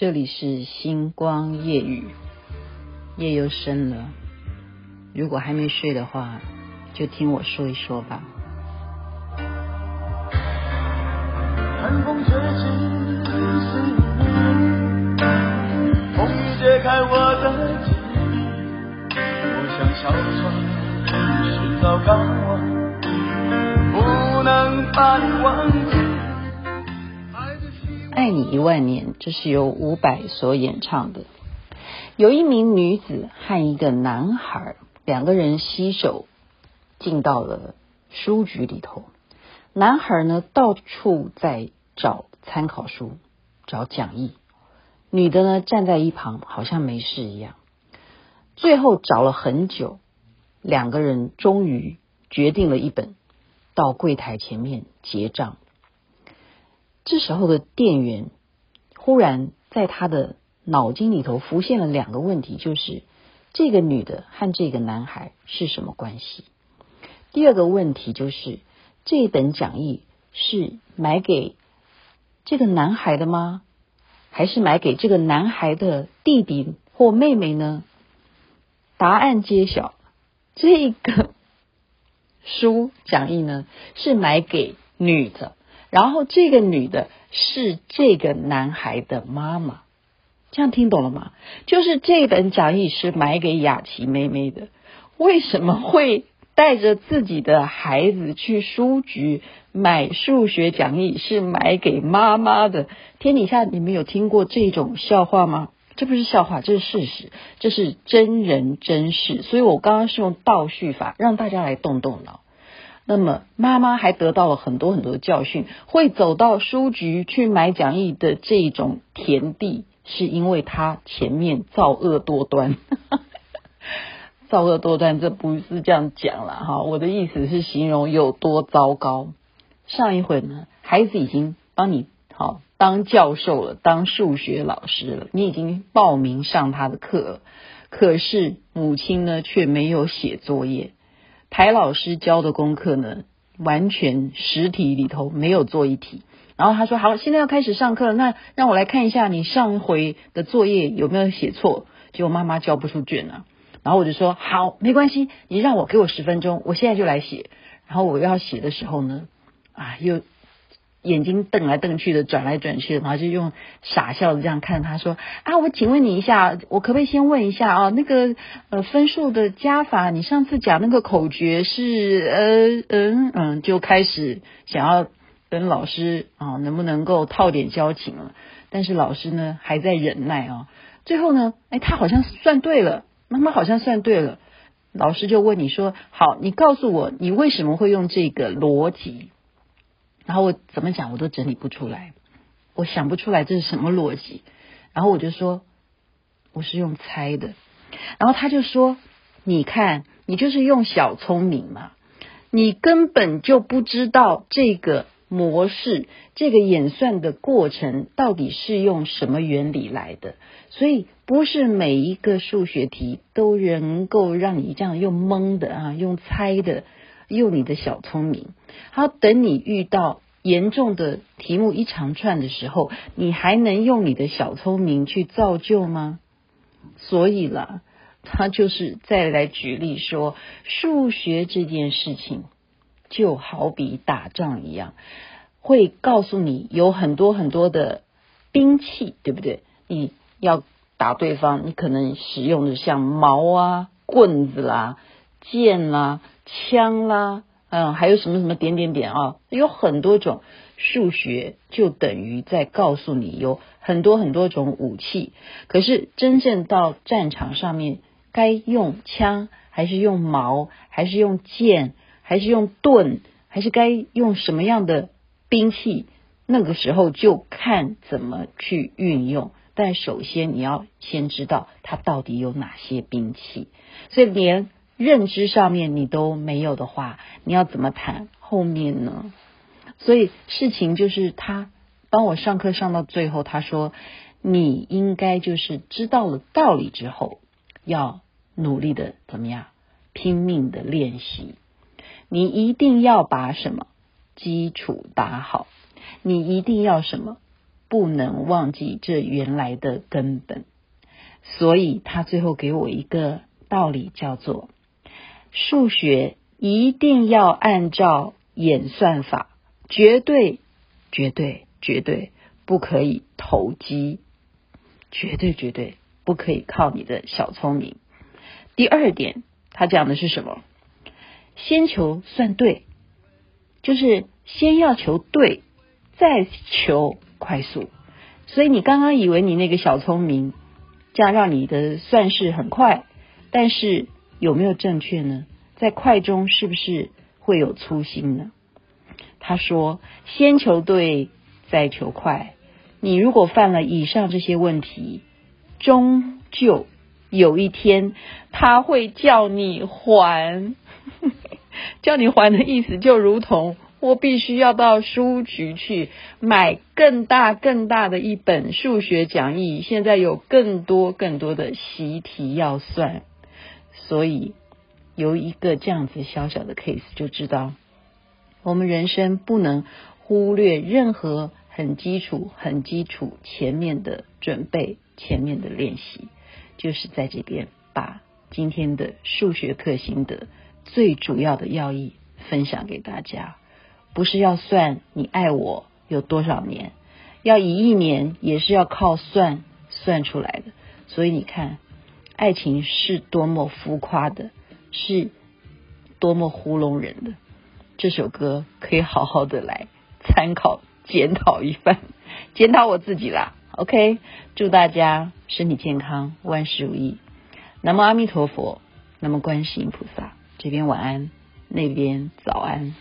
这里是星光夜语，夜又深了。如果还没睡的话，就听我说一说吧。寒风吹起思念，风雨解开我的记忆。我像小船寻找港湾，不能把你忘记。爱你一万年，这是由伍佰所演唱的。有一名女子和一个男孩，两个人携手进到了书局里头。男孩呢，到处在找参考书、找讲义；女的呢，站在一旁，好像没事一样。最后找了很久，两个人终于决定了一本，到柜台前面结账。这时候的店员忽然在他的脑筋里头浮现了两个问题，就是这个女的和这个男孩是什么关系？第二个问题就是这本讲义是买给这个男孩的吗？还是买给这个男孩的弟弟或妹妹呢？答案揭晓，这个书讲义呢是买给女的。然后这个女的是这个男孩的妈妈，这样听懂了吗？就是这本讲义是买给雅琪妹妹的。为什么会带着自己的孩子去书局买数学讲义？是买给妈妈的？天底下你们有听过这种笑话吗？这不是笑话，这是事实，这是真人真事。所以我刚刚是用倒叙法，让大家来动动脑。那么妈妈还得到了很多很多的教训，会走到书局去买讲义的这种田地，是因为她前面造恶多端。造恶多端，这不是这样讲了哈，我的意思是形容有多糟糕。上一回呢，孩子已经帮你好当教授了，当数学老师了，你已经报名上他的课了，可是母亲呢却没有写作业。台老师教的功课呢，完全十题里头没有做一题。然后他说：“好，现在要开始上课，那让我来看一下你上回的作业有没有写错。”结果妈妈交不出卷啊。然后我就说：“好，没关系，你让我给我十分钟，我现在就来写。”然后我要写的时候呢，啊，又。眼睛瞪来瞪去的，转来转去的，然后就用傻笑的这样看他说：“啊，我请问你一下，我可不可以先问一下啊？那个呃分数的加法，你上次讲那个口诀是呃嗯嗯，就开始想要跟老师啊能不能够套点交情了？但是老师呢还在忍耐啊。最后呢，哎，他好像算对了，妈妈好像算对了。老师就问你说：好，你告诉我，你为什么会用这个逻辑？”然后我怎么讲我都整理不出来，我想不出来这是什么逻辑。然后我就说我是用猜的，然后他就说你看你就是用小聪明嘛，你根本就不知道这个模式，这个演算的过程到底是用什么原理来的，所以不是每一个数学题都能够让你这样用蒙的啊，用猜的。用你的小聪明，好，等你遇到严重的题目一长串的时候，你还能用你的小聪明去造就吗？所以啦，他就是再来举例说，数学这件事情就好比打仗一样，会告诉你有很多很多的兵器，对不对？你要打对方，你可能使用的像矛啊、棍子啦、剑啦。枪啦，嗯，还有什么什么点点点啊，有很多种数学，就等于在告诉你有很多很多种武器。可是真正到战场上面，该用枪还是用矛，还是用剑，还是用盾，还是该用什么样的兵器？那个时候就看怎么去运用。但首先你要先知道它到底有哪些兵器，所以连。认知上面你都没有的话，你要怎么谈后面呢？所以事情就是他帮我上课上到最后，他说你应该就是知道了道理之后，要努力的怎么样，拼命的练习。你一定要把什么基础打好，你一定要什么不能忘记这原来的根本。所以他最后给我一个道理，叫做数学一定要按照演算法，绝对、绝对、绝对不可以投机，绝对、绝对不可以靠你的小聪明。第二点，他讲的是什么？先求算对，就是先要求对，再求快速。所以你刚刚以为你那个小聪明。这样让你的算式很快，但是有没有正确呢？在快中是不是会有粗心呢？他说：“先求对，再求快。你如果犯了以上这些问题，终究有一天他会叫你还。叫你还的意思就如同……”我必须要到书局去买更大更大的一本数学讲义，现在有更多更多的习题要算，所以有一个这样子小小的 case 就知道，我们人生不能忽略任何很基础、很基础前面的准备、前面的练习，就是在这边把今天的数学课心得最主要的要义分享给大家。不是要算你爱我有多少年，要以一年也是要靠算算出来的。所以你看，爱情是多么浮夸的，是多么糊弄人的。这首歌可以好好的来参考检讨一番，检讨我自己啦。OK，祝大家身体健康，万事如意。南无阿弥陀佛，南无观世音菩萨。这边晚安，那边早安。